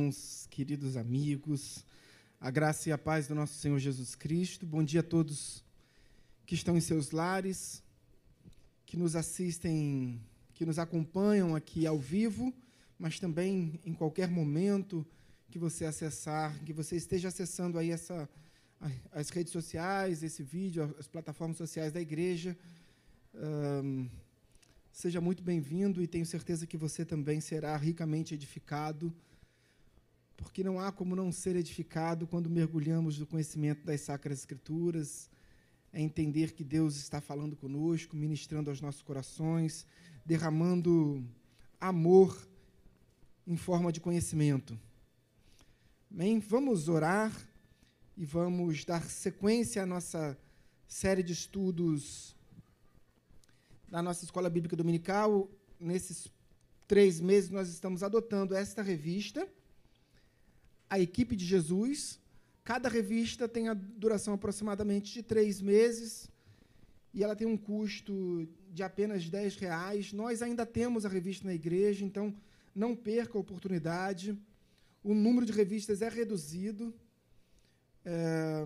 irmãos, queridos amigos, a graça e a paz do nosso Senhor Jesus Cristo. Bom dia a todos que estão em seus lares, que nos assistem, que nos acompanham aqui ao vivo, mas também em qualquer momento que você acessar, que você esteja acessando aí essa as redes sociais, esse vídeo, as plataformas sociais da igreja. Um, seja muito bem-vindo e tenho certeza que você também será ricamente edificado, porque não há como não ser edificado quando mergulhamos no conhecimento das Sacras Escrituras, é entender que Deus está falando conosco, ministrando aos nossos corações, derramando amor em forma de conhecimento. Bem, vamos orar e vamos dar sequência à nossa série de estudos da nossa Escola Bíblica Dominical. Nesses três meses, nós estamos adotando esta revista, A Equipe de Jesus. Cada revista tem a duração aproximadamente de três meses e ela tem um custo de apenas 10 reais. Nós ainda temos a revista na igreja, então não perca a oportunidade. O número de revistas é reduzido. É,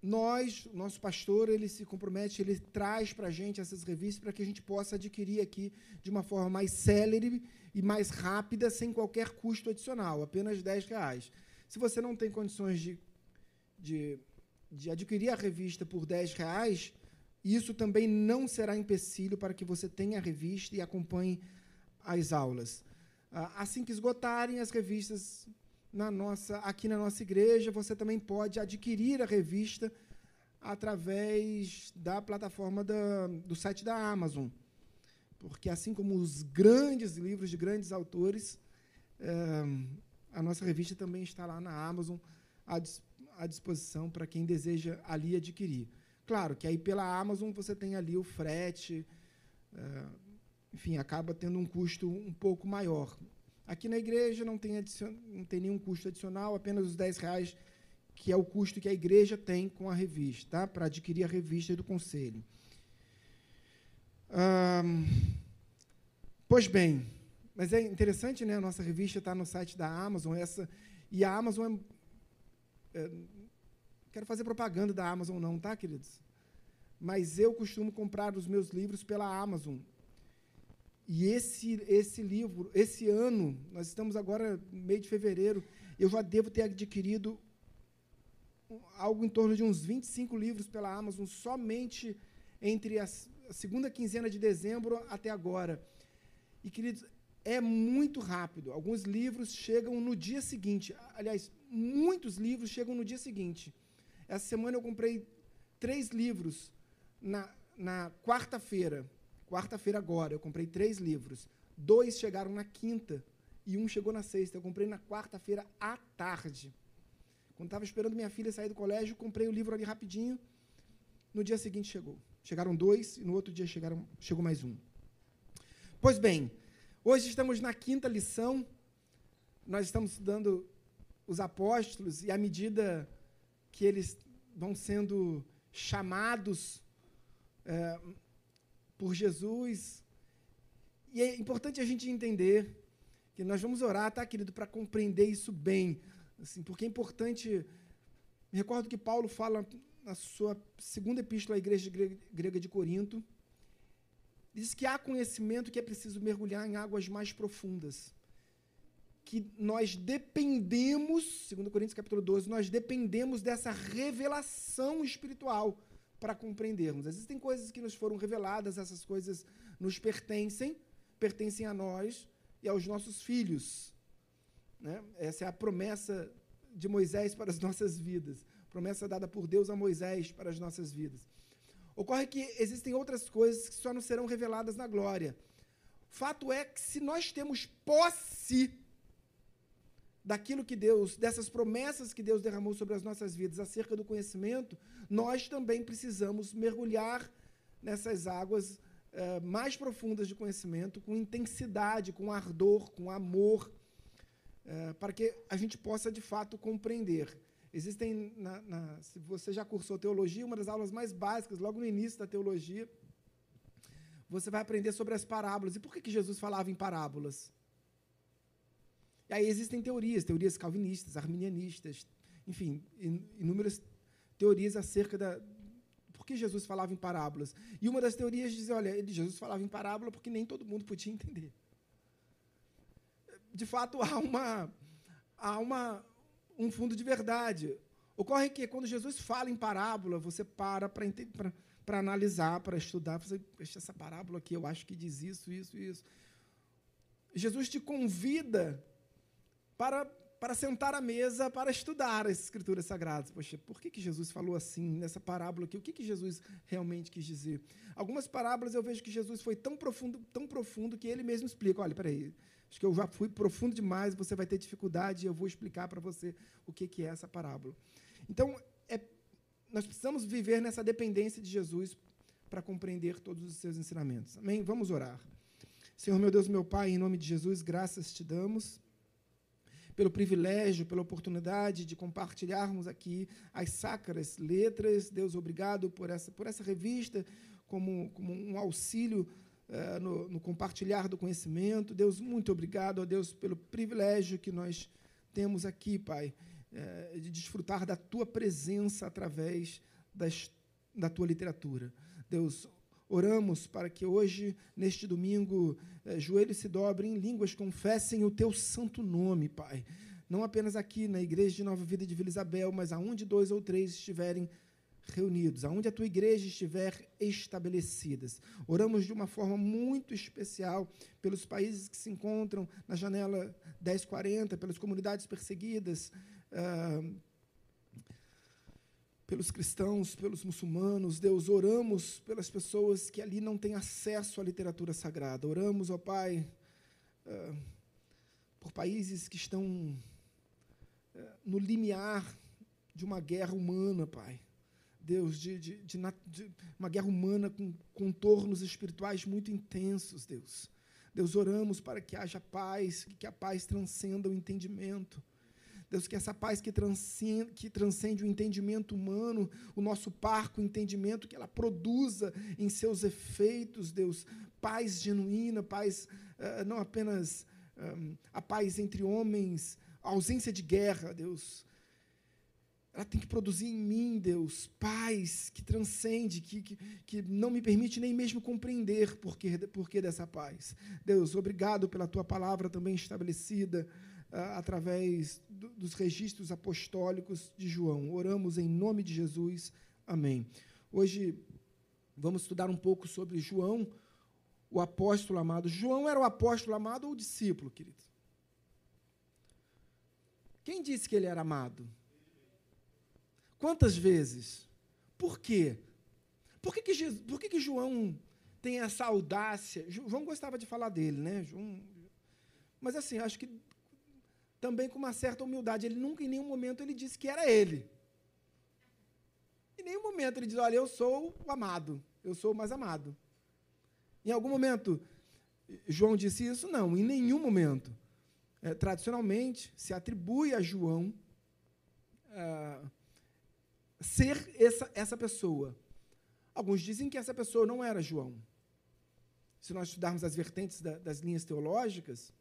nós, nosso pastor, ele se compromete, ele traz para a gente essas revistas para que a gente possa adquirir aqui de uma forma mais célere e mais rápida, sem qualquer custo adicional, apenas 10 reais. Se você não tem condições de, de, de adquirir a revista por 10 reais, isso também não será empecilho para que você tenha a revista e acompanhe as aulas. Ah, assim que esgotarem as revistas na nossa, aqui na nossa igreja, você também pode adquirir a revista através da plataforma da, do site da Amazon. Porque, assim como os grandes livros de grandes autores, é, a nossa revista também está lá na Amazon à, à disposição para quem deseja ali adquirir. Claro que aí pela Amazon você tem ali o frete, é, enfim, acaba tendo um custo um pouco maior. Aqui na igreja não tem, não tem nenhum custo adicional, apenas os 10 reais, que é o custo que a igreja tem com a revista, tá? para adquirir a revista do conselho. Pois bem, mas é interessante, né? A nossa revista está no site da Amazon, essa, e a Amazon é, é, quero fazer propaganda da Amazon, não, tá, queridos? Mas eu costumo comprar os meus livros pela Amazon. E esse, esse livro, esse ano, nós estamos agora meio de fevereiro, eu já devo ter adquirido algo em torno de uns 25 livros pela Amazon, somente entre a, a segunda quinzena de dezembro até agora. E, queridos, é muito rápido. Alguns livros chegam no dia seguinte. Aliás, muitos livros chegam no dia seguinte. Essa semana eu comprei três livros na, na quarta-feira. Quarta-feira agora, eu comprei três livros. Dois chegaram na quinta e um chegou na sexta. Eu comprei na quarta-feira à tarde. Quando estava esperando minha filha sair do colégio, comprei o livro ali rapidinho. No dia seguinte chegou. Chegaram dois e no outro dia chegaram, chegou mais um. Pois bem, hoje estamos na quinta lição. Nós estamos estudando os apóstolos e à medida que eles vão sendo chamados é, por Jesus. E é importante a gente entender que nós vamos orar, tá, querido, para compreender isso bem. Assim, porque é importante. Me recordo que Paulo fala na sua segunda epístola à igreja grega de Corinto. Diz que há conhecimento que é preciso mergulhar em águas mais profundas. Que nós dependemos, segundo Coríntios capítulo 12, nós dependemos dessa revelação espiritual para compreendermos. Existem coisas que nos foram reveladas, essas coisas nos pertencem, pertencem a nós e aos nossos filhos. Né? Essa é a promessa de Moisés para as nossas vidas, promessa dada por Deus a Moisés para as nossas vidas. Ocorre que existem outras coisas que só nos serão reveladas na glória. Fato é que se nós temos posse daquilo que Deus, dessas promessas que Deus derramou sobre as nossas vidas acerca do conhecimento, nós também precisamos mergulhar nessas águas eh, mais profundas de conhecimento, com intensidade, com ardor, com amor, eh, para que a gente possa de fato compreender. Existem, na, na, se você já cursou teologia, uma das aulas mais básicas, logo no início da teologia, você vai aprender sobre as parábolas. E por que, que Jesus falava em parábolas? E aí existem teorias, teorias calvinistas, arminianistas, enfim, inúmeras teorias acerca da por que Jesus falava em parábolas. E uma das teorias diz, olha, Jesus falava em parábola porque nem todo mundo podia entender. De fato, há uma há uma um fundo de verdade. Ocorre que quando Jesus fala em parábola, você para para analisar, para estudar, você, essa parábola aqui, eu acho que diz isso, isso, isso. Jesus te convida para, para sentar à mesa para estudar as Escrituras Sagradas. Poxa, por que, que Jesus falou assim nessa parábola aqui? O que, que Jesus realmente quis dizer? Algumas parábolas eu vejo que Jesus foi tão profundo, tão profundo que ele mesmo explica. Olha, peraí, acho que eu já fui profundo demais, você vai ter dificuldade, eu vou explicar para você o que, que é essa parábola. Então, é, nós precisamos viver nessa dependência de Jesus para compreender todos os seus ensinamentos. Amém? Vamos orar. Senhor, meu Deus, meu Pai, em nome de Jesus, graças te damos pelo privilégio, pela oportunidade de compartilharmos aqui as sacras letras. Deus, obrigado por essa, por essa revista, como, como um auxílio uh, no, no, compartilhar do conhecimento. Deus, muito obrigado, ó Deus, pelo privilégio que nós temos aqui, Pai, uh, de desfrutar da Tua presença através das, da Tua literatura. Deus, Oramos para que hoje, neste domingo, eh, joelhos se dobrem, línguas confessem o teu santo nome, Pai. Não apenas aqui na igreja de Nova Vida de Vila Isabel, mas aonde dois ou três estiverem reunidos, aonde a tua igreja estiver estabelecidas. Oramos de uma forma muito especial pelos países que se encontram na janela 1040, pelas comunidades perseguidas, uh, pelos cristãos, pelos muçulmanos. Deus, oramos pelas pessoas que ali não têm acesso à literatura sagrada. Oramos, ó Pai, uh, por países que estão uh, no limiar de uma guerra humana, Pai. Deus, de, de, de, de, uma guerra humana com contornos espirituais muito intensos, Deus. Deus, oramos para que haja paz, que a paz transcenda o entendimento. Deus, que essa paz que transcende, que transcende o entendimento humano, o nosso parco entendimento, que ela produza em seus efeitos, Deus, paz genuína, paz uh, não apenas um, a paz entre homens, ausência de guerra, Deus. Ela tem que produzir em mim, Deus, paz que transcende, que, que, que não me permite nem mesmo compreender por que, por que dessa paz. Deus, obrigado pela tua palavra também estabelecida através do, dos registros apostólicos de João. Oramos em nome de Jesus. Amém. Hoje vamos estudar um pouco sobre João, o apóstolo amado. João era o apóstolo amado ou discípulo, querido? Quem disse que ele era amado? Quantas vezes? Por quê? Por que, que, Jesus, por que, que João tem essa audácia? João gostava de falar dele, né? João, mas assim, acho que também com uma certa humildade. Ele nunca, em nenhum momento, ele disse que era ele. Em nenhum momento ele diz, olha, eu sou o amado, eu sou o mais amado. Em algum momento, João disse isso? Não, em nenhum momento. É, tradicionalmente, se atribui a João ser essa, essa pessoa. Alguns dizem que essa pessoa não era João. Se nós estudarmos as vertentes da, das linhas teológicas,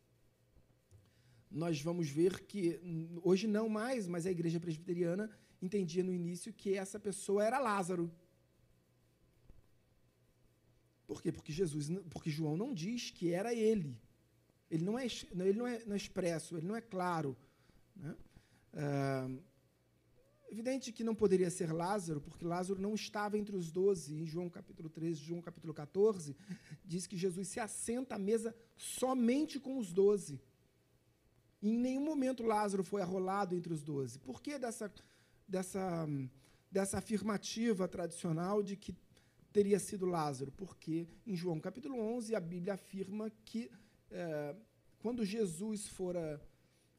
nós vamos ver que, hoje não mais, mas a igreja presbiteriana entendia no início que essa pessoa era Lázaro. Por quê? Porque Jesus, porque João não diz que era ele. Ele não é, ele não é, não é expresso, ele não é claro. Né? Ah, evidente que não poderia ser Lázaro, porque Lázaro não estava entre os doze. Em João capítulo 13, João capítulo 14, diz que Jesus se assenta à mesa somente com os doze. Em nenhum momento Lázaro foi arrolado entre os doze. Por que dessa, dessa, dessa afirmativa tradicional de que teria sido Lázaro? Porque em João capítulo 11 a Bíblia afirma que é, quando Jesus fora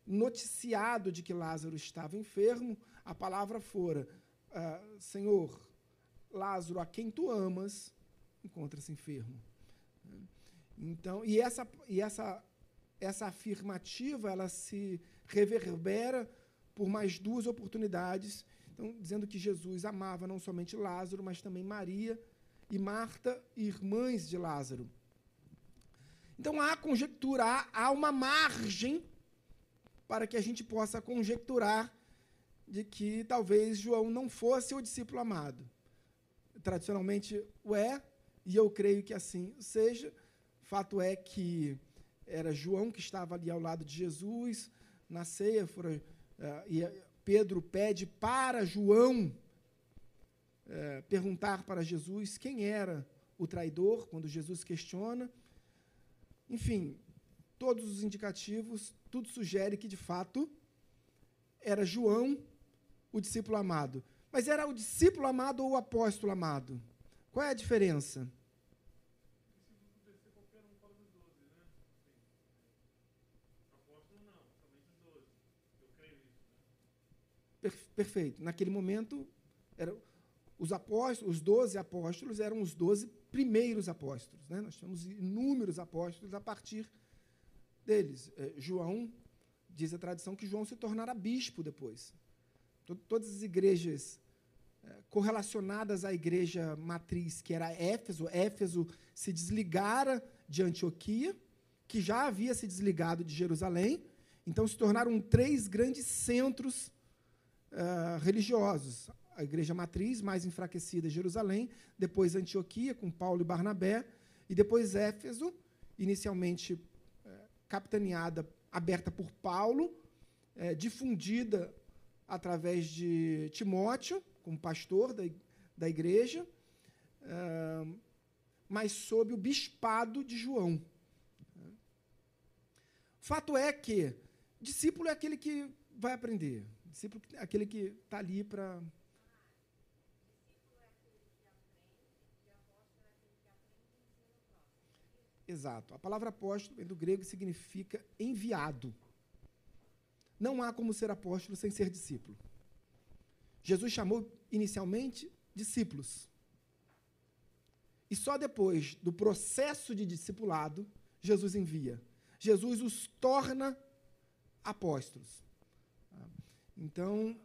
noticiado de que Lázaro estava enfermo, a palavra fora: é, Senhor, Lázaro, a quem tu amas, encontra-se enfermo. Então, e essa, e essa essa afirmativa ela se reverbera por mais duas oportunidades, então, dizendo que Jesus amava não somente Lázaro, mas também Maria e Marta, irmãs de Lázaro. Então há conjectura, há uma margem para que a gente possa conjecturar de que talvez João não fosse o discípulo amado. Tradicionalmente o é, e eu creio que assim seja. Fato é que era João que estava ali ao lado de Jesus na ceia, fora, uh, e Pedro pede para João uh, perguntar para Jesus quem era o traidor, quando Jesus questiona. Enfim, todos os indicativos, tudo sugere que, de fato, era João o discípulo amado. Mas era o discípulo amado ou o apóstolo amado? Qual é a diferença? perfeito. Naquele momento, era, os apóstolos, os doze apóstolos eram os doze primeiros apóstolos. Né? Nós temos inúmeros apóstolos a partir deles. É, João, diz a tradição, que João se tornará bispo depois. Todas as igrejas é, correlacionadas à igreja matriz, que era Éfeso, Éfeso se desligara de Antioquia, que já havia se desligado de Jerusalém, então se tornaram três grandes centros uh, religiosos. A igreja matriz, mais enfraquecida, Jerusalém, depois Antioquia, com Paulo e Barnabé, e depois Éfeso, inicialmente uh, capitaneada, aberta por Paulo, difundida através de Timóteo, como pastor da, da igreja, mas sob o bispado de João. Fato é que discípulo é aquele que vai aprender. Discípulo é aquele que está ali para. Exato. A palavra apóstolo vem do grego significa enviado. Não há como ser apóstolo sem ser discípulo. Jesus chamou inicialmente discípulos. E só depois do processo de discipulado, Jesus envia. Jesus os torna apóstolos. Então,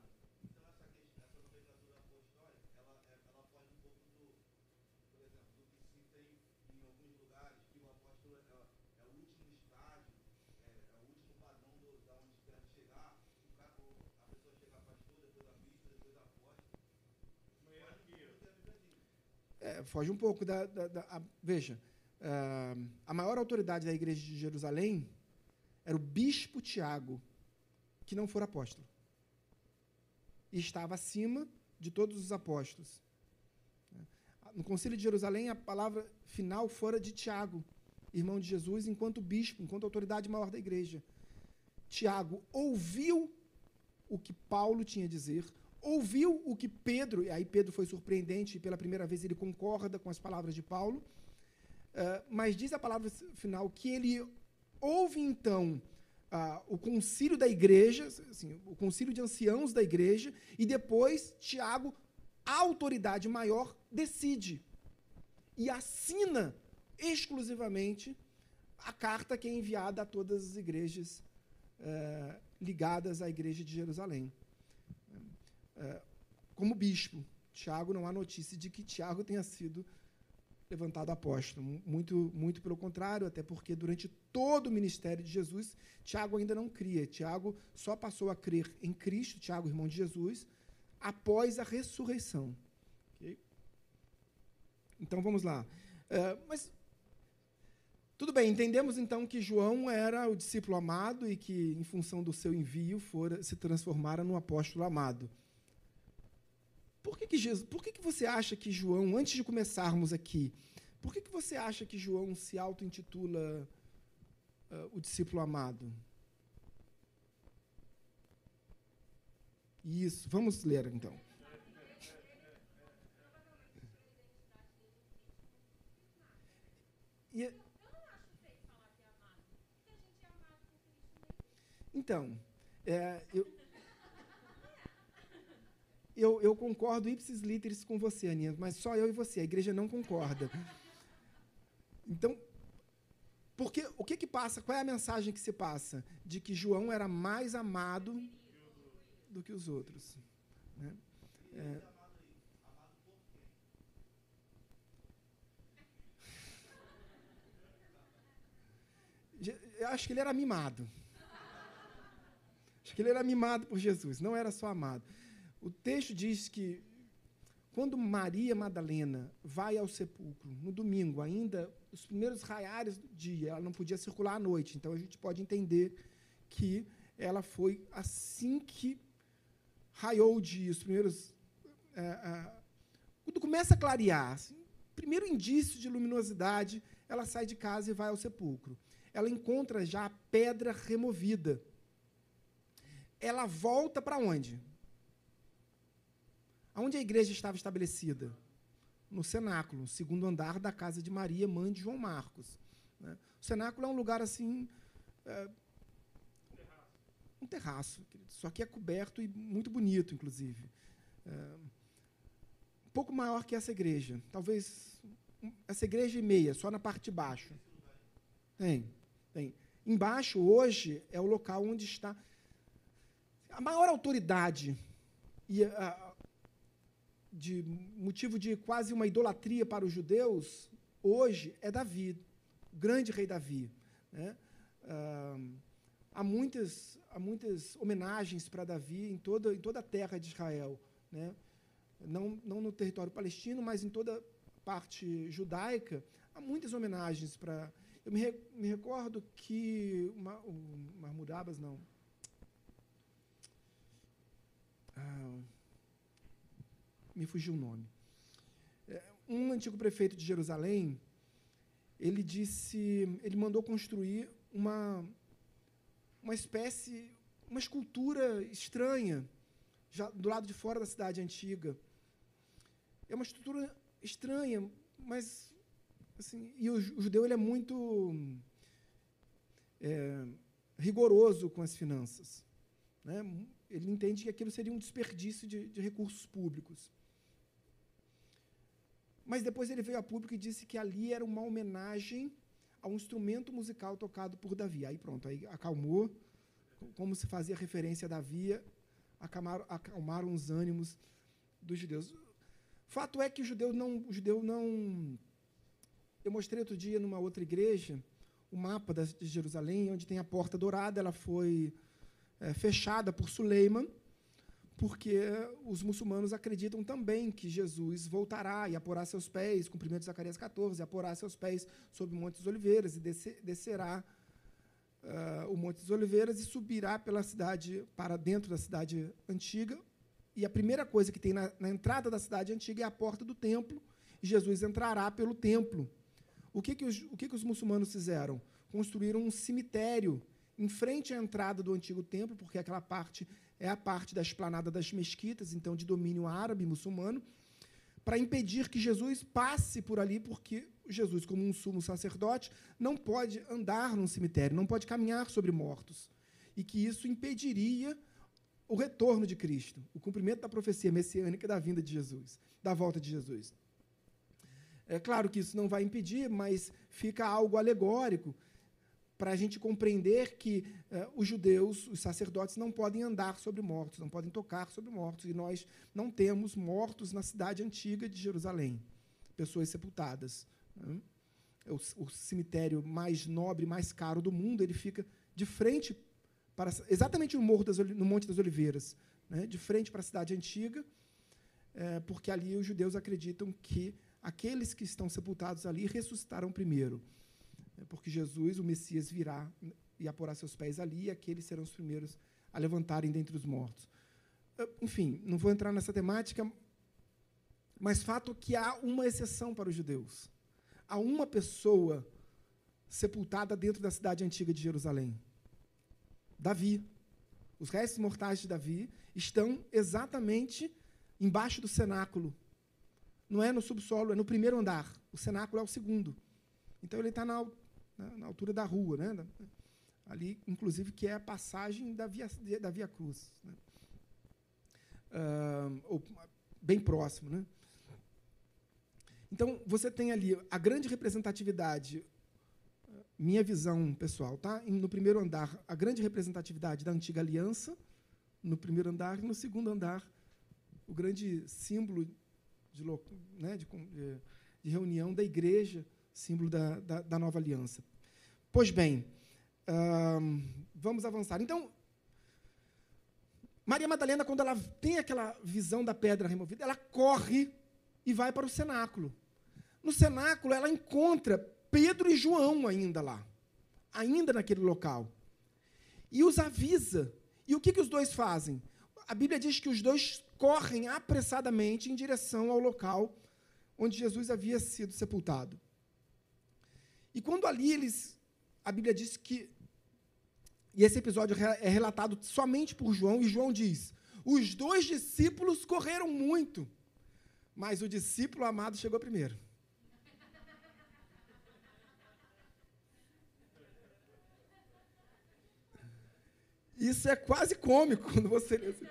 foge um pouco da. da, da a, veja, uh, a maior autoridade da igreja de Jerusalém era o bispo Tiago, que não for apóstolo e estava acima de todos os apóstolos. No Concílio de Jerusalém, a palavra final fora de Tiago, irmão de Jesus, enquanto bispo, enquanto autoridade maior da igreja. Tiago ouviu o que Paulo tinha a dizer, ouviu o que Pedro, e aí Pedro foi surpreendente, pela primeira vez ele concorda com as palavras de Paulo, uh, mas diz a palavra final que ele ouve então ah, o concílio da igreja, assim, o concílio de anciãos da igreja, e depois Tiago, a autoridade maior, decide e assina exclusivamente a carta que é enviada a todas as igrejas eh, ligadas à igreja de Jerusalém. Eh, como bispo, Tiago, não há notícia de que Tiago tenha sido levantado apóstolo. Muito, muito pelo contrário, até porque durante todo o ministério de Jesus, Tiago ainda não cria. Tiago só passou a crer em Cristo, Tiago, irmão de Jesus, após a ressurreição. Okay? Então vamos lá. Uh, mas tudo bem, entendemos então que João era o discípulo amado e que, em função do seu envio, fora, se transformara no apóstolo amado. Por que, que, Jesus, por que, que você acha que João, antes de começarmos aqui, por que, que você acha que João se auto-intitula uh, o discípulo amado? Isso, vamos ler então. E, então, é, eu, eu, eu concordo ipsis literis com você, Aninha, mas só eu e você, a igreja não concorda. Então, porque o que, que passa? Qual é a mensagem que se passa? De que João era mais amado do que os outros. Né? É, eu acho que ele era mimado. que ele era mimado por Jesus, não era só amado. O texto diz que quando Maria Madalena vai ao sepulcro no domingo, ainda os primeiros raiares do dia, ela não podia circular à noite, então a gente pode entender que ela foi assim que raiou o dia, os primeiros. É, é, quando começa a clarear, assim, primeiro indício de luminosidade, ela sai de casa e vai ao sepulcro. Ela encontra já a pedra removida. Ela volta para onde? Aonde a igreja estava estabelecida? No cenáculo, no segundo andar da casa de Maria, mãe de João Marcos. Né? O cenáculo é um lugar assim. É, um terraço, só que é coberto e muito bonito, inclusive. É, um pouco maior que essa igreja, talvez essa igreja e meia, só na parte de baixo. Tem, tem. Embaixo, hoje, é o local onde está a maior autoridade e a, de motivo de quase uma idolatria para os judeus, hoje é Davi, o grande rei Davi. Né? Ah, há, muitas, há muitas homenagens para Davi em toda, em toda a terra de Israel. Né? Não, não no território palestino, mas em toda parte judaica, há muitas homenagens para. Eu me, re, me recordo que. Uma, um, não. Ah, me fugiu o nome. É, um antigo prefeito de Jerusalém, ele disse, ele mandou construir uma uma espécie, uma escultura estranha já do lado de fora da cidade antiga. É uma estrutura estranha, mas assim, e o, judeu ele é muito é, rigoroso com as finanças, né? Ele entende que aquilo seria um desperdício de, de recursos públicos. Mas depois ele veio a público e disse que ali era uma homenagem a um instrumento musical tocado por Davi. Aí pronto, aí acalmou, como se fazia referência a Davi, acalmaram, acalmaram os ânimos dos judeus. Fato é que o judeu não, o judeu não. Eu mostrei outro dia numa outra igreja o mapa de Jerusalém, onde tem a porta dourada. Ela foi é, fechada por Suleiman porque os muçulmanos acreditam também que Jesus voltará e aporá seus pés, cumprimento Zacarias 14, aporá seus pés sobre o Monte das Oliveiras e descerá uh, o Monte das Oliveiras e subirá pela cidade, para dentro da cidade antiga. E a primeira coisa que tem na, na entrada da cidade antiga é a porta do templo, e Jesus entrará pelo templo. O que, que, os, o que, que os muçulmanos fizeram? Construíram um cemitério em frente à entrada do antigo templo, porque aquela parte é a parte da esplanada das mesquitas, então de domínio árabe muçulmano, para impedir que Jesus passe por ali, porque Jesus, como um sumo sacerdote, não pode andar num cemitério, não pode caminhar sobre mortos, e que isso impediria o retorno de Cristo, o cumprimento da profecia messiânica da vinda de Jesus, da volta de Jesus. É claro que isso não vai impedir, mas fica algo alegórico para a gente compreender que eh, os judeus, os sacerdotes, não podem andar sobre mortos, não podem tocar sobre mortos, e nós não temos mortos na cidade antiga de Jerusalém, pessoas sepultadas. Né? O, o, cemitério mais nobre, mais caro do mundo, ele fica de frente para exatamente no, Morro das, no Monte das Oliveiras, né? de frente para a cidade antiga, é, porque ali os judeus acreditam que aqueles que estão sepultados ali ressuscitaram primeiro. É porque Jesus, o Messias, virá e aporá seus pés ali, e aqueles serão os primeiros a levantarem dentre os mortos. Enfim, não vou entrar nessa temática, mas fato que há uma exceção para os judeus. Há uma pessoa sepultada dentro da cidade antiga de Jerusalém. Davi. Os restos mortais de Davi estão exatamente embaixo do cenáculo. Não é no subsolo, é no primeiro andar. O cenáculo é o segundo. Então ele está na, na, na, altura da rua, né? ali, inclusive, que é a passagem da Via, da via Cruz. Né? Uh, ou, bem próximo. Né? Então, você tem ali a grande representatividade, minha visão pessoal, tá? no primeiro andar, a grande representatividade da antiga aliança, no primeiro andar, e no segundo andar, o grande símbolo de, né, de, de reunião da igreja, símbolo da, da, da nova aliança. Pois bem, vamos avançar. Então, Maria Madalena, quando ela tem aquela visão da pedra removida, ela corre e vai para o cenáculo. No cenáculo, ela encontra Pedro e João ainda lá, ainda naquele local. E os avisa. E o que, que os dois fazem? A Bíblia diz que os dois correm apressadamente em direção ao local onde Jesus havia sido sepultado. E quando ali eles. A Bíblia diz que. E esse episódio é relatado somente por João, e João diz: os dois discípulos correram muito, mas o discípulo amado chegou primeiro. Isso é quase cômico quando você lê assim.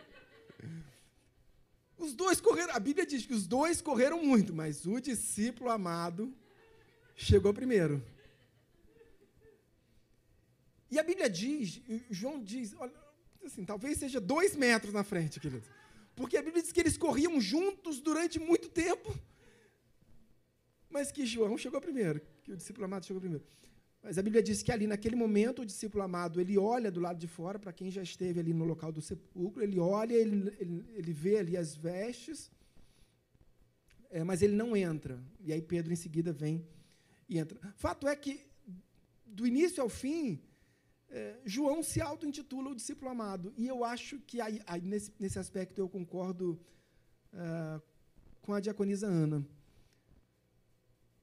Os dois correram, a Bíblia diz que os dois correram muito, mas o discípulo amado chegou primeiro. E a Bíblia diz, João diz, olha, assim, talvez seja dois metros na frente, querido. Porque a Bíblia diz que eles corriam juntos durante muito tempo, mas que João chegou primeiro, que o discípulo amado chegou primeiro. Mas a Bíblia diz que ali, naquele momento, o discípulo amado, ele olha do lado de fora, para quem já esteve ali no local do sepulcro, ele olha, ele, ele, ele vê ali as vestes, é, mas ele não entra. E aí Pedro, em seguida, vem e entra. Fato é que, do início ao fim, é, João se auto-intitula o discípulo amado. E eu acho que, aí, aí, nesse, nesse aspecto, eu concordo uh, com a diaconisa Ana.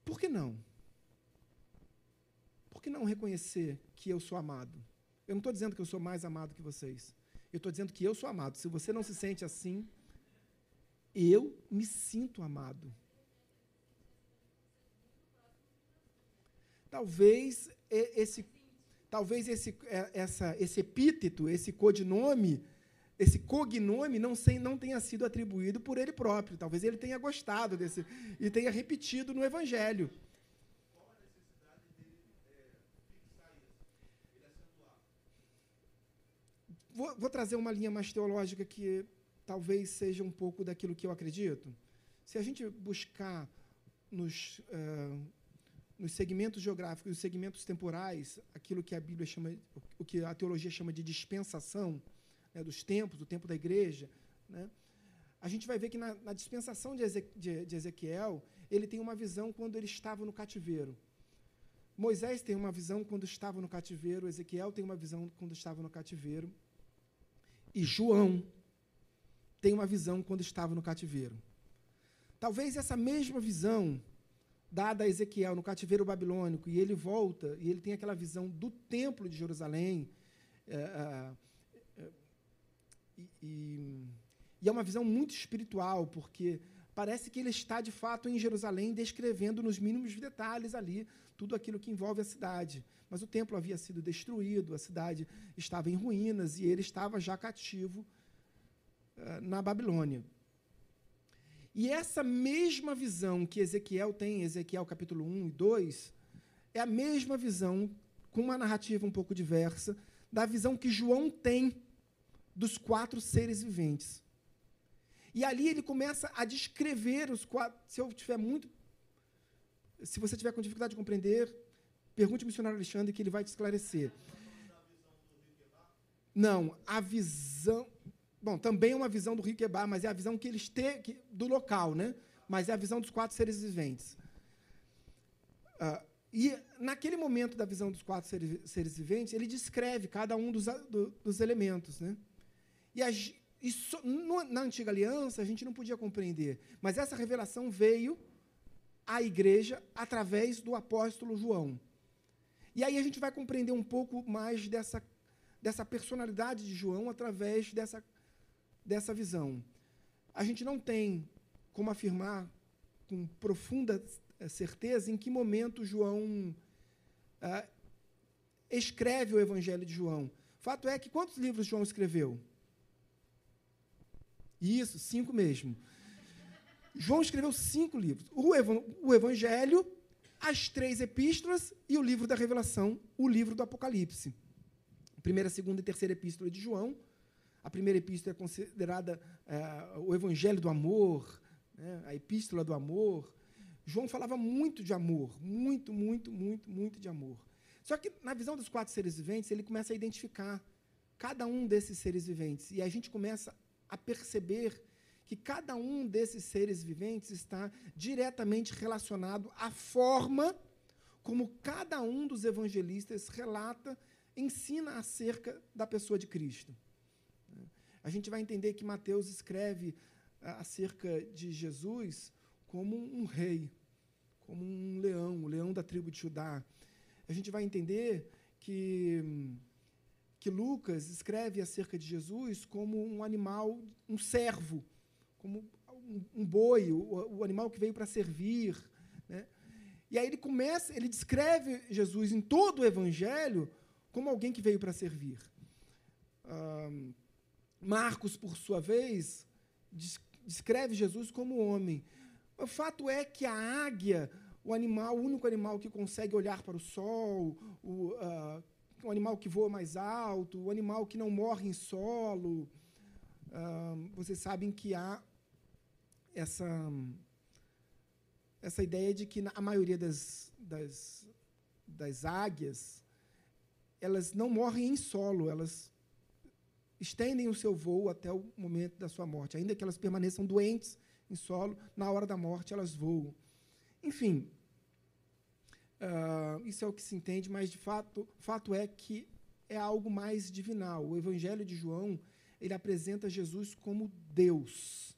Por que não? por que não reconhecer que eu sou amado? Eu não estou dizendo que eu sou mais amado que vocês. Eu estou dizendo que eu sou amado. Se você não se sente assim, eu me sinto amado. Talvez esse, talvez esse, é, essa, esse epíteto, esse codinome, esse cognome não, sei, não tenha sido atribuído por ele próprio. Talvez ele tenha gostado desse e tenha repetido no Evangelho. vou, vou trazer uma linha mais teológica que talvez seja um pouco daquilo que eu acredito. Se a gente buscar nos, uh, nos segmentos geográficos, nos segmentos temporais, aquilo que a Bíblia chama, o que a teologia chama de dispensação né, dos tempos, do tempo da igreja, né, a gente vai ver que na, na dispensação de, Eze, de, de Ezequiel, ele tem uma visão quando ele estava no cativeiro. Moisés tem uma visão quando estava no cativeiro, Ezequiel tem uma visão quando estava no cativeiro. E João tem uma visão quando estava no cativeiro. Talvez essa mesma visão dada a Ezequiel no cativeiro babilônico, e ele volta, e ele tem aquela visão do templo de Jerusalém, é, é, é, e, e é uma visão muito espiritual, porque parece que ele está de fato em Jerusalém, descrevendo nos mínimos detalhes ali tudo aquilo que envolve a cidade. Mas o templo havia sido destruído, a cidade estava em ruínas e ele estava já cativo uh, na Babilônia. E essa mesma visão que Ezequiel tem, Ezequiel capítulo 1 e 2, é a mesma visão, com uma narrativa um pouco diversa, da visão que João tem dos quatro seres viventes. E ali ele começa a descrever os quatro. Se eu tiver muito. Se você tiver com dificuldade de compreender, Pergunte ao missionário Alexandre que ele vai te esclarecer. Não, a visão. Bom, também é uma visão do Rio Quebar, mas é a visão que eles têm do local, né? Mas é a visão dos quatro seres viventes. Uh, e naquele momento da visão dos quatro seres, seres viventes, ele descreve cada um dos, do, dos elementos, né? E, a, e so, no, na antiga aliança a gente não podia compreender, mas essa revelação veio à igreja através do apóstolo João. E aí a gente vai compreender um pouco mais dessa, dessa personalidade de João através dessa, dessa visão. A gente não tem como afirmar com profunda eh, certeza em que momento João ah, escreve o Evangelho de João. Fato é que quantos livros João escreveu? Isso, cinco mesmo. João escreveu cinco livros. O, o Evangelho, as três epístolas e o livro da Revelação, o livro do Apocalipse. Primeira, segunda e terceira epístola de João. A primeira epístola é considerada é, o evangelho do amor, né, a epístola do amor. João falava muito de amor, muito, muito, muito, muito de amor. Só que, na visão dos quatro seres viventes, ele começa a identificar cada um desses seres viventes. E a gente começa a perceber que cada um desses seres viventes está diretamente relacionado à forma como cada um dos evangelistas relata, ensina acerca da pessoa de Cristo. A gente vai entender que Mateus escreve acerca de Jesus como um rei, como um leão, o leão da tribo de Judá. A gente vai entender que, que Lucas escreve acerca de Jesus como um animal, um servo, como um, um boi, o, o, animal que veio para servir. Né? E aí ele começa, ele descreve Jesus em todo o Evangelho como alguém que veio para servir. Marcos, por sua vez, descreve Jesus como homem. O fato é que a águia, o animal, o único animal que consegue olhar para o sol, o, uh, o animal que voa mais alto, o animal que não morre em solo, uh, vocês sabem que há essa essa ideia de que a maioria das, das, das águias elas não morrem em solo, elas estendem o seu voo até o momento da sua morte. Ainda que elas permaneçam doentes em solo, na hora da morte elas voam. Enfim, uh, isso é o que se entende, mas de fato, fato é que é algo mais divinal. O Evangelho de João ele apresenta Jesus como Deus,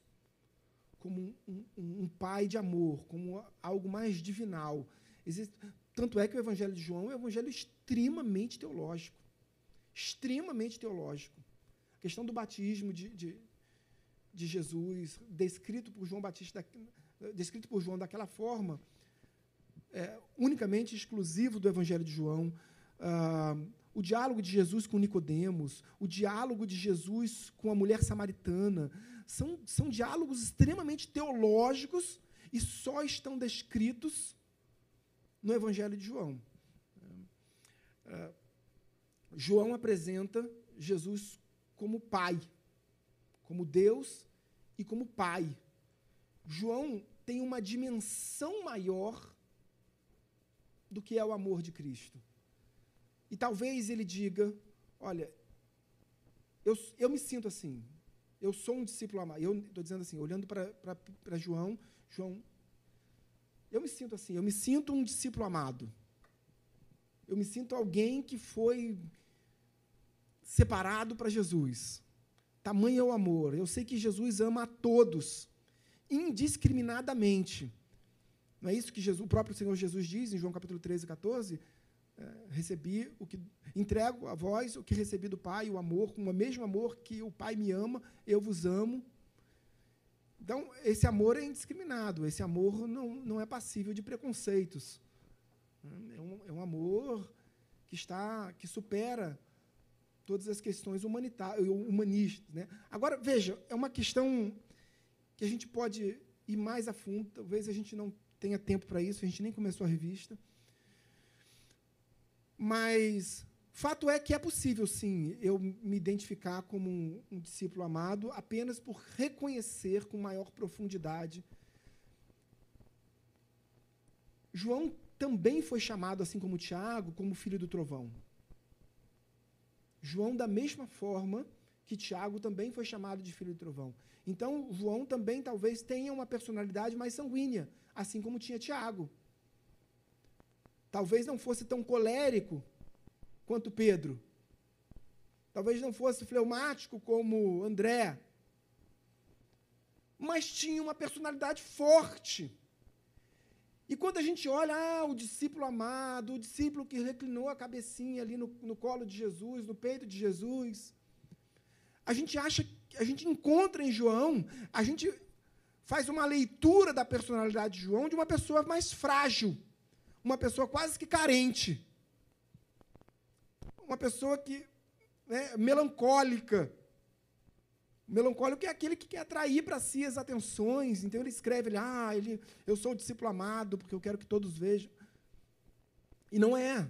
como um, um, um pai de amor, como algo mais divinal. Existe, tanto é que o Evangelho de João é um evangelho extremamente teológico. Extremamente teológico questão do batismo de, de, de Jesus, descrito por João Batista, descrito por João daquela forma, é, unicamente exclusivo do Evangelho de João. Ah, o diálogo de Jesus com Nicodemos, o diálogo de Jesus com a mulher samaritana, são, são diálogos extremamente teológicos e só estão descritos no Evangelho de João. Ah, João apresenta Jesus como pai, como Deus e como pai. João tem uma dimensão maior do que é o amor de Cristo. E talvez ele diga: Olha, eu, eu me sinto assim, eu sou um discípulo amado. Eu estou dizendo assim, olhando para João, João, eu me sinto assim, eu me sinto um discípulo amado. Eu me sinto alguém que foi separado para Jesus. Tamanho é o amor. Eu sei que Jesus ama a todos, indiscriminadamente. Não é isso que Jesus, o próprio Senhor Jesus diz em João capítulo 13, 14? É, recebi o que entrego a vós o que recebi do Pai, o amor, com o mesmo amor que o Pai me ama, eu vos amo. Então, esse amor é indiscriminado, esse amor não, não é passível de preconceitos. É um, é um amor que está que supera todas as questões humanitárias, humanistas. Né? Agora, veja, é uma questão que a gente pode ir mais a fundo, talvez a gente não tenha tempo para isso, a gente nem começou a revista. Mas fato é que é possível, sim, eu me identificar como um, um discípulo amado apenas por reconhecer com maior profundidade. João também foi chamado, assim como Tiago, como filho do trovão. João, da mesma forma que Tiago também foi chamado de filho do trovão. Então, João também talvez tenha uma personalidade mais sanguínea, assim como tinha Tiago. Talvez não fosse tão colérico quanto Pedro. Talvez não fosse fleumático como André. Mas tinha uma personalidade forte. E quando a gente olha, ah, o discípulo amado, o discípulo que reclinou a cabecinha ali no, no colo de Jesus, no peito de Jesus, a gente acha, a gente encontra em João, a gente faz uma leitura da personalidade de João de uma pessoa mais frágil, uma pessoa quase que carente, uma pessoa que né, melancólica, melancólico é aquele que quer atrair para si as atenções. Então ele escreve, ele, ah, ele, eu sou o discípulo amado porque eu quero que todos vejam. E não é.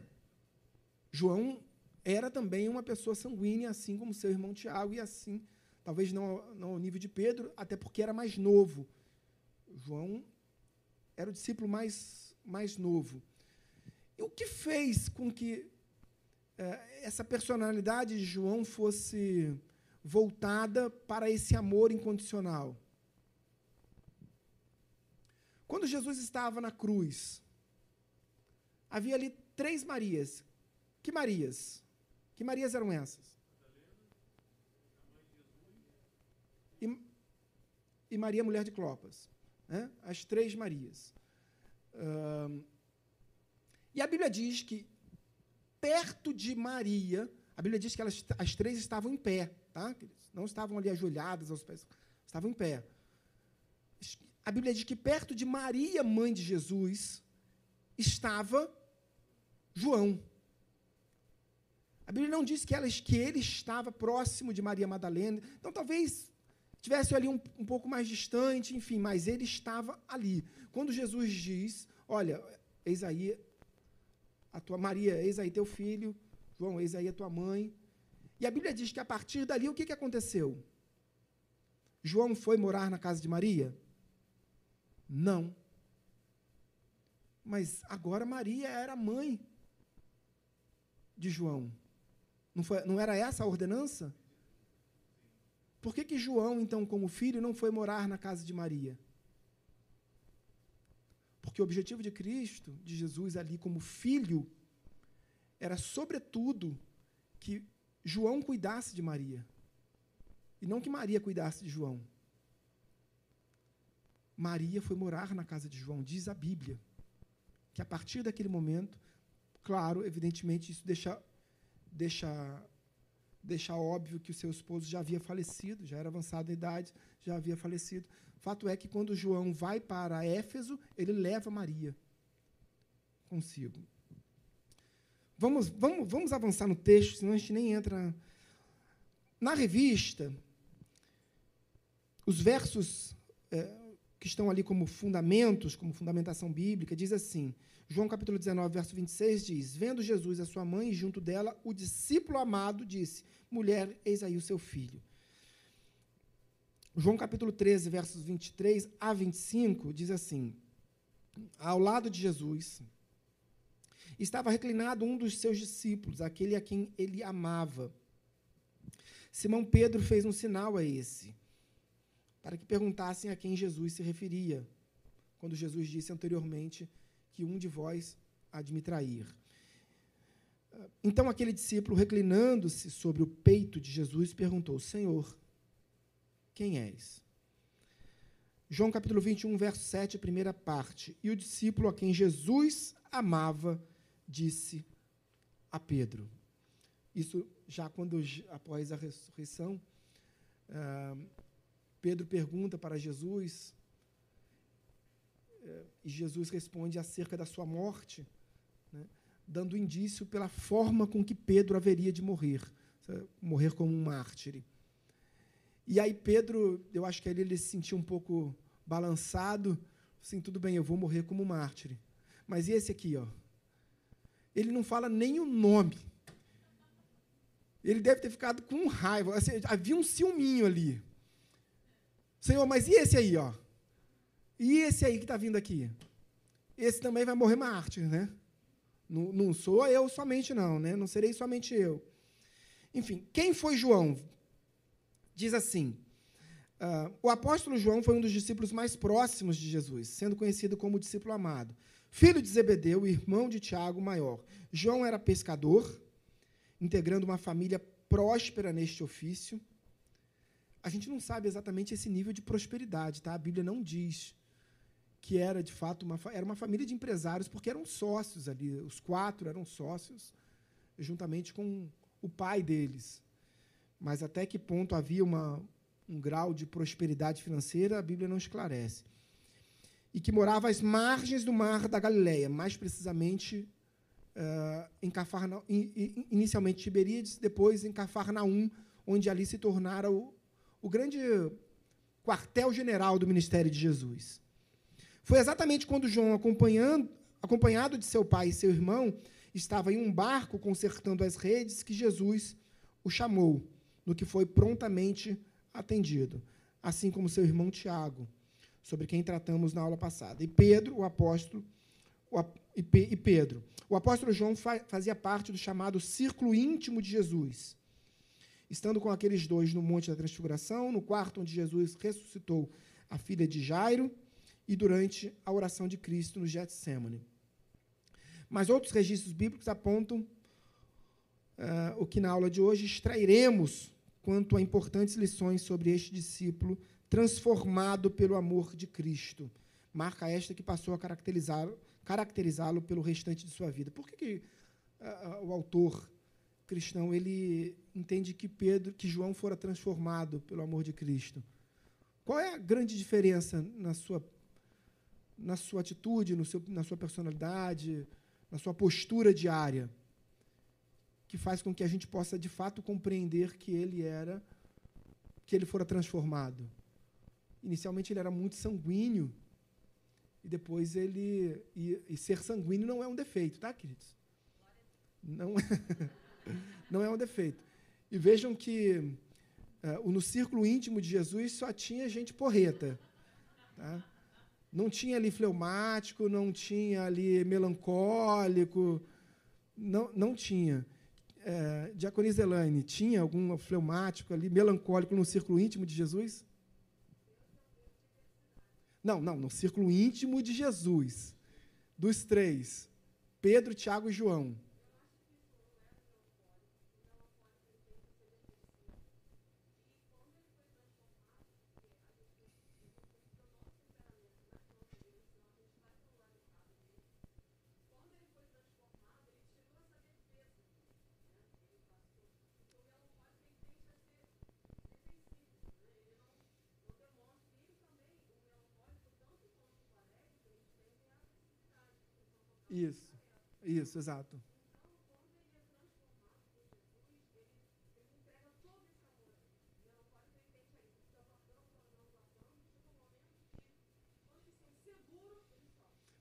João era também uma pessoa sanguínea, assim como seu irmão Tiago, e assim, talvez não, não ao nível de Pedro, até porque era mais novo. João era o discípulo mais, mais novo. E o que fez com que é, essa personalidade de João fosse voltada para esse amor incondicional. Quando Jesus estava na cruz, havia ali três Marias. Que Marias? Que Marias eram essas? E, e Maria, mulher de Clopas. Né? As três Marias. Uh, e a Bíblia diz que perto de Maria, a Bíblia diz que elas, as três estavam em pé, tá? Não estavam ali ajoelhadas aos pés, estavam em pé. A Bíblia diz que perto de Maria, mãe de Jesus, estava João. A Bíblia não diz que, ela, que ele estava próximo de Maria Madalena. Então, talvez tivesse ali um, um pouco mais distante, enfim, mas ele estava ali. Quando Jesus diz: Olha, eis aí a tua Maria, eis aí teu filho, João, eis aí a tua mãe. E a Bíblia diz que a partir dali o que, que aconteceu? João foi morar na casa de Maria? Não. Mas agora Maria era mãe de João. Não, foi, não era essa a ordenança? Por que, que João, então, como filho, não foi morar na casa de Maria? Porque o objetivo de Cristo, de Jesus ali como filho, era, sobretudo, que João cuidasse de Maria. E não que Maria cuidasse de João. Maria foi morar na casa de João, diz a Bíblia. Que a partir daquele momento, claro, evidentemente, isso deixa, deixa, deixa óbvio que o seu esposo já havia falecido, já era avançado em idade, já havia falecido. Fato é que quando João vai para Éfeso, ele leva Maria consigo. Vamos, vamos, vamos avançar no texto, senão a gente nem entra. Na revista, os versos é, que estão ali como fundamentos, como fundamentação bíblica, diz assim: João capítulo 19, verso 26 diz: Vendo Jesus a sua mãe e junto dela o discípulo amado, disse: Mulher, eis aí o seu filho. João capítulo 13, versos 23 a 25, diz assim: Ao lado de Jesus estava reclinado um dos seus discípulos, aquele a quem ele amava. Simão Pedro fez um sinal a esse, para que perguntassem a quem Jesus se referia, quando Jesus disse anteriormente que um de vós há de me trair. Então aquele discípulo, reclinando-se sobre o peito de Jesus, perguntou: Senhor, quem és? João capítulo 21, verso 7, primeira parte. E o discípulo a quem Jesus amava disse a Pedro. Isso já quando, após a ressurreição, uh, Pedro pergunta para Jesus, uh, e Jesus responde acerca da sua morte, né, dando indício pela forma com que Pedro haveria de morrer morrer como um mártir. E aí Pedro, eu acho que ali ele se sentiu um pouco balançado, assim, tudo bem, eu vou morrer como mártir. Mas e esse aqui, ó? Ele não fala nem o nome. Ele deve ter ficado com raiva. Assim, havia um ciúminho ali. Senhor, mas e esse aí, ó? E esse aí que está vindo aqui? Esse também vai morrer mártir, né? Não, não sou eu somente, não, né? Não serei somente eu. Enfim, quem foi João? diz assim: uh, o apóstolo João foi um dos discípulos mais próximos de Jesus, sendo conhecido como discípulo amado. Filho de Zebedeu, irmão de Tiago maior. João era pescador, integrando uma família próspera neste ofício. A gente não sabe exatamente esse nível de prosperidade, tá? A Bíblia não diz que era de fato uma era uma família de empresários porque eram sócios ali, os quatro eram sócios juntamente com o pai deles mas até que ponto havia uma, um grau de prosperidade financeira, a Bíblia não esclarece. E que morava às margens do mar da Galileia, mais precisamente uh, em Cafarna, in, inicialmente Tiberíades, depois em Cafarnaum, onde ali se tornara o, o grande quartel-general do ministério de Jesus. Foi exatamente quando João, acompanhado de seu pai e seu irmão, estava em um barco consertando as redes, que Jesus o chamou no que foi prontamente atendido, assim como seu irmão Tiago, sobre quem tratamos na aula passada. E Pedro, o apóstolo, e, Pedro. O apóstolo João fazia parte do chamado círculo íntimo de Jesus. Estando com aqueles dois no Monte da Transfiguração, no quarto onde Jesus ressuscitou a filha de Jairo e durante a oração de Cristo no Getsemane. Mas outros registros bíblicos apontam uh, o que na aula de hoje extrairemos quanto a importantes lições sobre este discípulo transformado pelo amor de Cristo. Marca esta que passou a caracterizá-lo caracterizá pelo restante de sua vida. Por que, que uh, o autor cristão ele entende que Pedro, que João fora transformado pelo amor de Cristo? Qual é a grande diferença na sua na sua atitude, no seu, na sua personalidade, na sua postura diária, que faz com que a gente possa de fato compreender que ele era, que ele fora transformado. Inicialmente ele era muito sanguíneo, e depois ele. E, e ser sanguíneo não é um defeito, tá, queridos? Não, não é um defeito. E vejam que uh, no círculo íntimo de Jesus só tinha gente porreta. Tá? Não tinha ali fleumático, não tinha ali melancólico, não, não tinha. É, Diaconisa Elaine, tinha algum fleumático ali, melancólico no círculo íntimo de Jesus? Não, não, no círculo íntimo de Jesus. Dos três: Pedro, Tiago e João. Isso, isso, exato.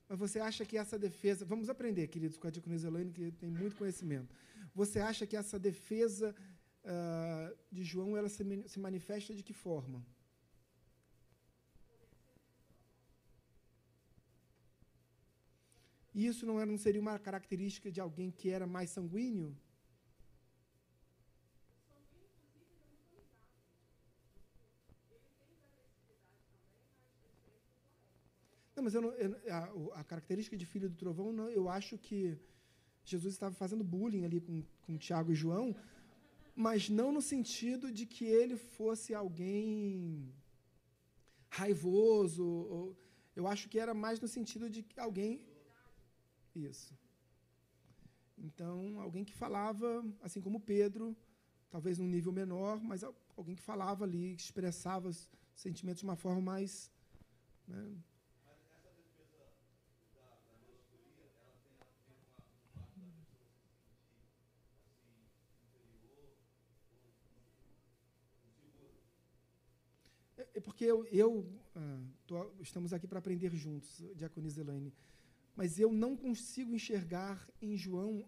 Mas você acha que essa defesa. Vamos aprender, queridos, com a Diaconisa Elaine, que tem muito conhecimento. Você acha que essa defesa uh, de João ela se, se manifesta de que forma? E isso não, era, não seria uma característica de alguém que era mais sanguíneo? Não, mas eu não, eu, a, a, característica de filho do trovão, não, eu acho que Jesus estava fazendo bullying ali com, com Tiago e João, mas não no sentido de que ele fosse alguém raivoso. Ou, eu acho que era mais no sentido de alguém isso. Então, alguém que falava, assim como Pedro, talvez num nível menor, mas alguém que falava ali, que expressava os sentimentos de uma forma mais. Né? É, é porque eu, eu ah, tô, estamos aqui para aprender juntos, Diaconisa Elaine mas eu não consigo enxergar em João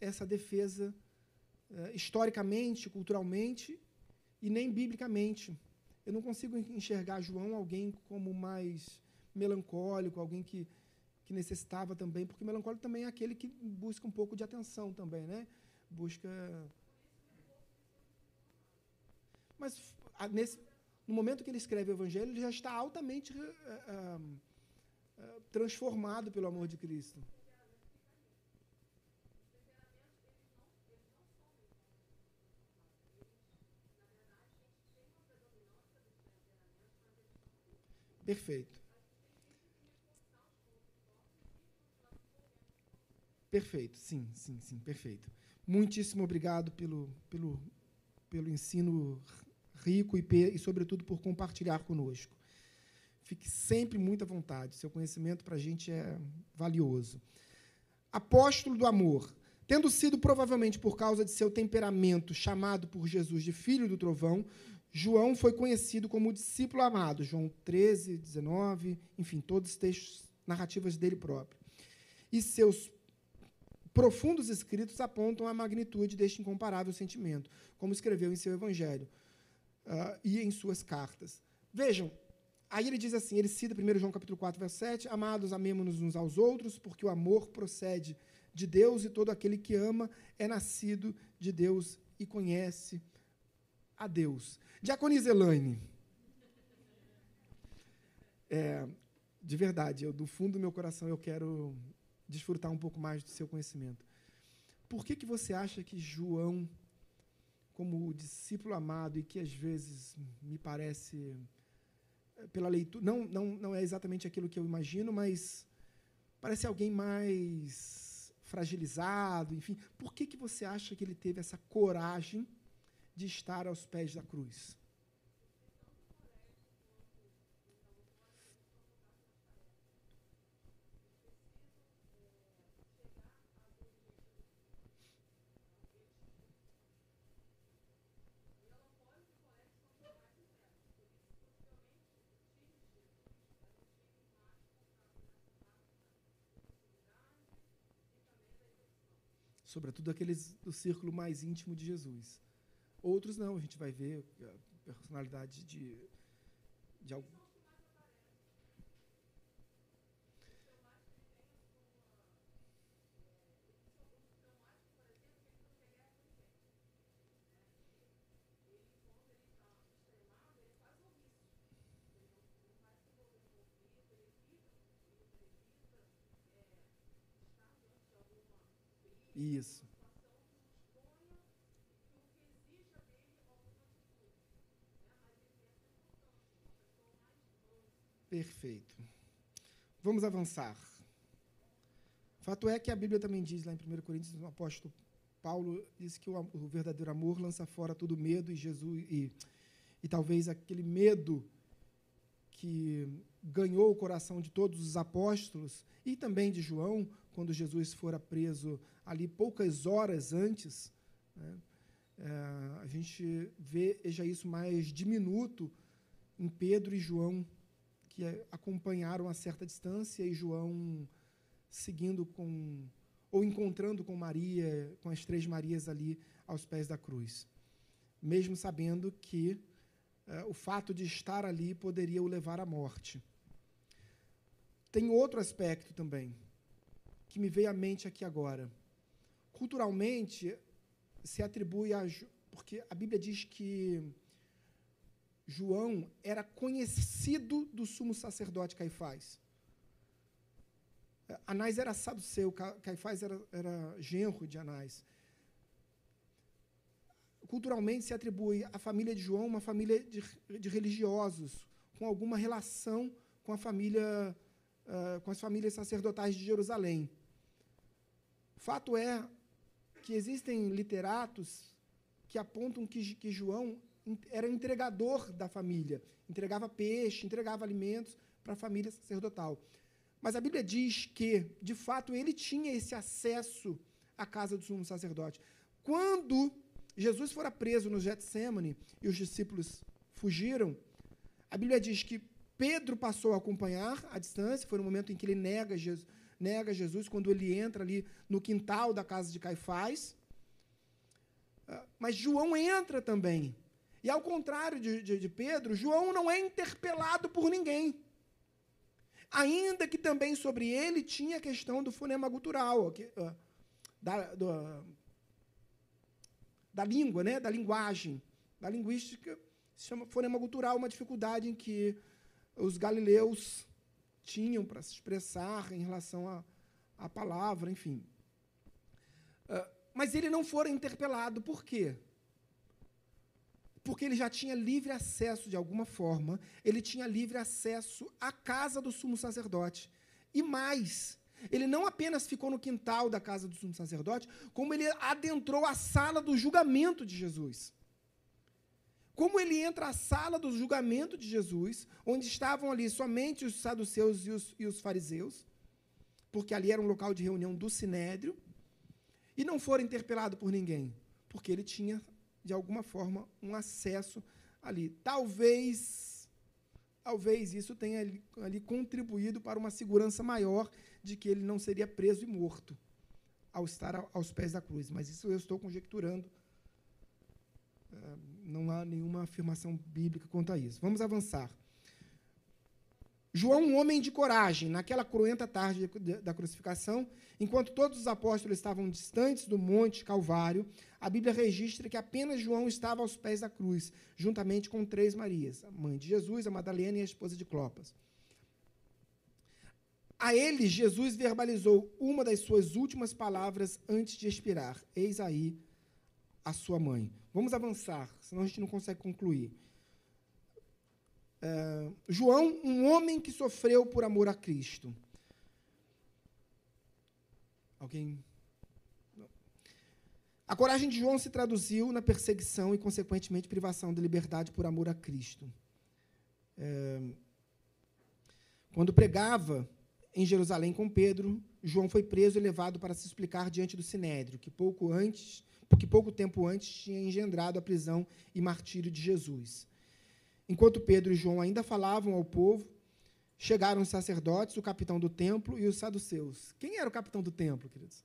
essa defesa uh, historicamente, culturalmente e nem biblicamente. Eu não consigo enxergar João alguém como mais melancólico, alguém que, que necessitava também, porque melancólico também é aquele que busca um pouco de atenção também, né? Busca. Mas nesse, no momento que ele escreve o Evangelho, ele já está altamente uh, uh, transformado pelo amor de Cristo. Perfeito. Perfeito, sim, sim, sim, perfeito. Muitíssimo obrigado pelo, pelo, pelo ensino rico e, e, sobretudo, por compartilhar conosco. Fique sempre muito à vontade, seu conhecimento para a gente é valioso. Apóstolo do amor. Tendo sido provavelmente por causa de seu temperamento chamado por Jesus de filho do trovão, João foi conhecido como discípulo amado. João 13, 19, enfim, todos os textos, narrativas dele próprio. E seus profundos escritos apontam a magnitude deste incomparável sentimento, como escreveu em seu evangelho uh, e em suas cartas. Vejam, aí ele diz assim, ele cita 1 João capítulo 4, verso 7, Amados, amemos-nos uns aos outros, porque o amor procede de Deus e todo aquele que ama é nascido de Deus e conhece a Deus. Diaconisa Elaine, é, de verdade, eu, do fundo do meu coração eu quero desfrutar um pouco mais do seu conhecimento. Por que, que você acha que João, como discípulo amado e que às vezes me parece pela leitura, não, não, não é exatamente aquilo que eu imagino, mas parece alguém mais fragilizado, enfim. Por que, que você acha que ele teve essa coragem de estar aos pés da cruz? Sobretudo aqueles do círculo mais íntimo de Jesus. Outros não, a gente vai ver a personalidade de, de Isso. Perfeito. Vamos avançar. Fato é que a Bíblia também diz lá em 1 Coríntios, o apóstolo Paulo diz que o, verdadeiro amor lança fora todo medo e Jesus e, e talvez aquele medo que ganhou o coração de todos os apóstolos e também de João, quando Jesus fora preso ali poucas horas antes, né, é, a gente vê já isso mais diminuto em Pedro e João, que acompanharam a certa distância, e João seguindo com, ou encontrando com Maria, com as três Marias ali aos pés da cruz, mesmo sabendo que o fato de estar ali poderia o levar à morte. Tem outro aspecto também, que me veio à mente aqui agora culturalmente se atribui a. Porque a Bíblia diz que João era conhecido do sumo sacerdote Caifás. Anás era saduceu, Caifás era, era genro de Anás. Culturalmente se atribui à família de João uma família de, de religiosos, com alguma relação com a família, uh, com as famílias sacerdotais de Jerusalém. Fato é que existem literatos que apontam que, que João era entregador da família, entregava peixe, entregava alimentos para a família sacerdotal. Mas a Bíblia diz que, de fato, ele tinha esse acesso à casa do sumo sacerdote. Quando Jesus fora preso no Getsemane e os discípulos fugiram, a Bíblia diz que Pedro passou a acompanhar à distância, foi no momento em que ele nega Jesus, nega Jesus quando ele entra ali no quintal da casa de Caifás. Ah, mas João entra também. E ao contrário de, de, de Pedro, João não é interpelado por ninguém. Ainda que também sobre ele tinha a questão do fonema gutural, ah, da, do, da língua, né, da linguagem, da linguística, se chama fonema gutural, uma dificuldade em que os galileus tinham para se expressar em relação à, à palavra, enfim. Uh, mas ele não fora interpelado, por quê? Porque ele já tinha livre acesso, de alguma forma, ele tinha livre acesso à casa do sumo sacerdote. E mais, ele não apenas ficou no quintal da casa do sumo sacerdote, como ele adentrou a sala do julgamento de Jesus. Como ele entra à sala do julgamento de Jesus, onde estavam ali somente os saduceus e os, e os fariseus, porque ali era um local de reunião do sinédrio, e não for interpelado por ninguém, porque ele tinha, de alguma forma, um acesso ali. Talvez, talvez isso tenha ali, ali contribuído para uma segurança maior de que ele não seria preso e morto ao estar aos pés da cruz. Mas isso eu estou conjecturando não há nenhuma afirmação bíblica quanto a isso. Vamos avançar. João, um homem de coragem, naquela cruenta tarde da crucificação, enquanto todos os apóstolos estavam distantes do Monte Calvário, a Bíblia registra que apenas João estava aos pés da cruz, juntamente com três Marias, a mãe de Jesus, a Madalena e a esposa de Clopas. A eles, Jesus verbalizou uma das suas últimas palavras antes de expirar: Eis aí a sua mãe. Vamos avançar, senão a gente não consegue concluir. Uh, João, um homem que sofreu por amor a Cristo. Alguém? A coragem de João se traduziu na perseguição e, consequentemente, privação da liberdade por amor a Cristo. Uh, quando pregava em Jerusalém com Pedro, João foi preso e levado para se explicar diante do Sinédrio, que pouco antes, porque pouco tempo antes tinha engendrado a prisão e martírio de Jesus. Enquanto Pedro e João ainda falavam ao povo, chegaram os sacerdotes, o capitão do templo e os saduceus. Quem era o capitão do templo, queridos?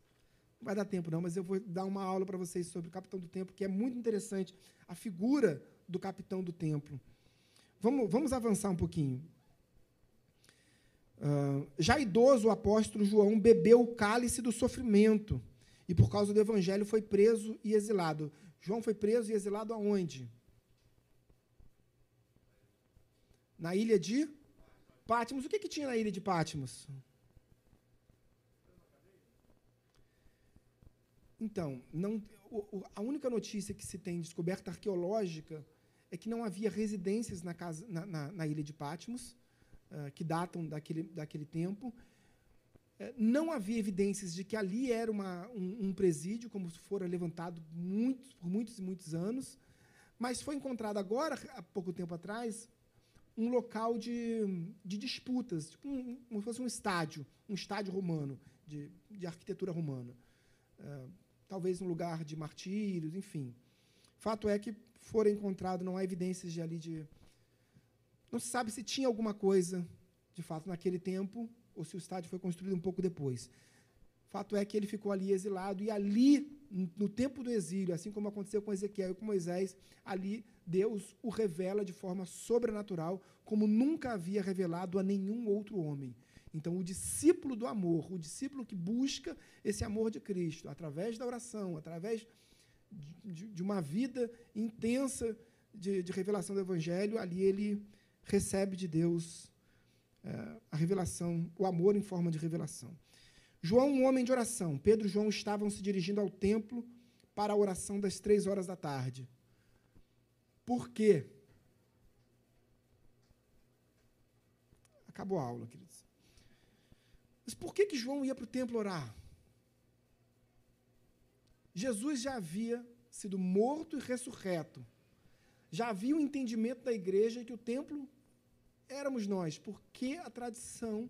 Vai dar tempo, não, mas eu vou dar uma aula para vocês sobre o capitão do templo, que é muito interessante, a figura do capitão do templo. Vamos, vamos avançar um pouquinho. Uh, já idoso, o apóstolo João bebeu o cálice do sofrimento e, por causa do evangelho, foi preso e exilado. João foi preso e exilado aonde? Na ilha de Pátimos. O que, que tinha na ilha de Pátimos? Então, não, a única notícia que se tem descoberta arqueológica é que não havia residências na, casa, na, na, na ilha de Pátimos, uh, que datam daquele, daquele tempo. Uh, não havia evidências de que ali era uma, um, um presídio, como fora levantado por muitos e muitos anos, mas foi encontrado agora, há pouco tempo atrás, um local de, de disputas, tipo um, como se fosse um estádio, um estádio romano, de, de arquitetura romana. Uh, talvez um lugar de martírios, enfim. Fato é que foram encontrados, não há evidências de ali de. Não se sabe se tinha alguma coisa, de fato, naquele tempo, ou se o estádio foi construído um pouco depois. Fato é que ele ficou ali exilado, e ali, no tempo do exílio, assim como aconteceu com Ezequiel e com Moisés, ali Deus o revela de forma sobrenatural, como nunca havia revelado a nenhum outro homem. Então, o discípulo do amor, o discípulo que busca esse amor de Cristo, através da oração, através de, de uma vida intensa de, de, revelação do Evangelho, ali ele recebe de Deus é, a revelação, o amor em forma de revelação. João, um homem de oração. Pedro e João estavam se dirigindo ao templo para a oração das três horas da tarde. Por quê? Acabou a aula, queridos. Mas por que, que João ia para o templo orar? Jesus já havia sido morto e ressurreto. Já havia o um entendimento da igreja que o templo éramos nós, porque a tradição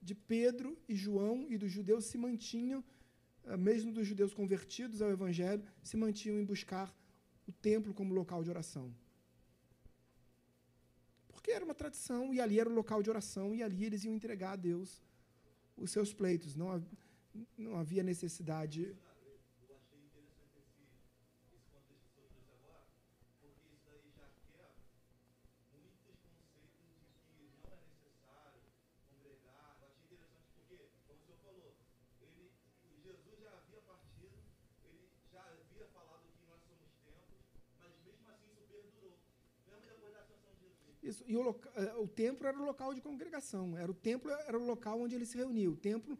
de Pedro e João e dos judeus se mantinham, eh, mesmo dos judeus convertidos ao evangelho, se mantinham em buscar o templo como local de oração. Porque era uma tradição, e ali era o local de oração, e ali eles iam entregar a Deus os seus pleitos. Não, não havia necessidade e o, eh, o, templo era o local de congregação, era o templo era o local onde ele se reunia. O templo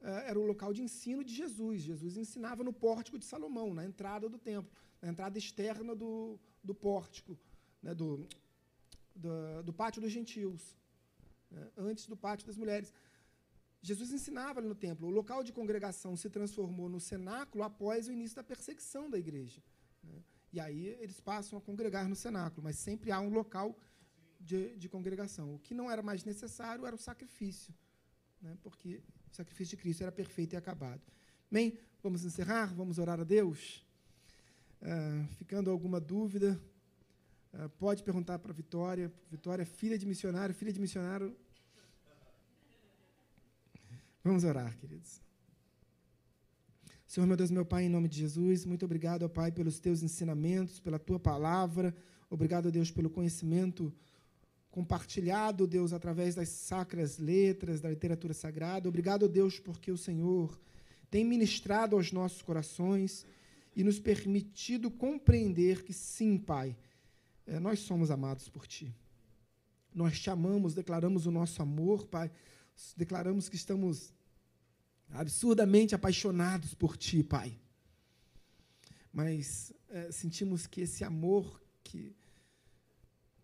uh, era o local de ensino de Jesus. Jesus ensinava no pórtico de Salomão, na entrada do templo, na entrada externa do, do pórtico, né, do, do, do, pátio dos gentios, né, antes do pátio das mulheres. Jesus ensinava ali no templo. O local de congregação se transformou no cenáculo após o início da perseguição da igreja. Né? E aí eles passam a congregar no cenáculo, mas sempre há um local de, de congregação. O que não era mais necessário era o sacrifício, né? porque o sacrifício de Cristo era perfeito e acabado. Bem, vamos encerrar? Vamos orar a Deus? Uh, ficando alguma dúvida, uh, pode perguntar para Vitória. Vitória, filha de missionário, filha de missionário. Vamos orar, queridos. Senhor, meu Deus, meu Pai, em nome de Jesus, muito obrigado, ó Pai, pelos teus ensinamentos, pela tua palavra. Obrigado, Deus, pelo conhecimento compartilhado, Deus, através das sacras letras, da literatura sagrada. Obrigado, Deus, porque o Senhor tem ministrado aos nossos corações e nos permitido compreender que sim, Pai, é, nós somos amados por Ti. Nós te amamos, declaramos o nosso amor, Pai, declaramos que estamos absurdamente apaixonados por Ti, Pai. Mas é, sentimos que esse amor que,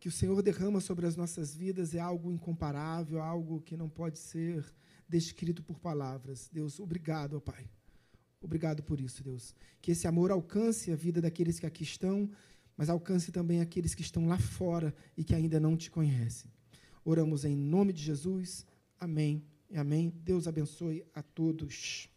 que o Senhor derrama sobre as nossas vidas é algo incomparável, algo que não pode ser descrito por palavras. Deus, obrigado, ó Pai. Obrigado por isso, Deus. Que esse amor alcance a vida daqueles que aqui estão, mas alcance também aqueles que estão lá fora e que ainda não te conhecem. Oramos em nome de Jesus. Amém e amém. Deus abençoe a todos.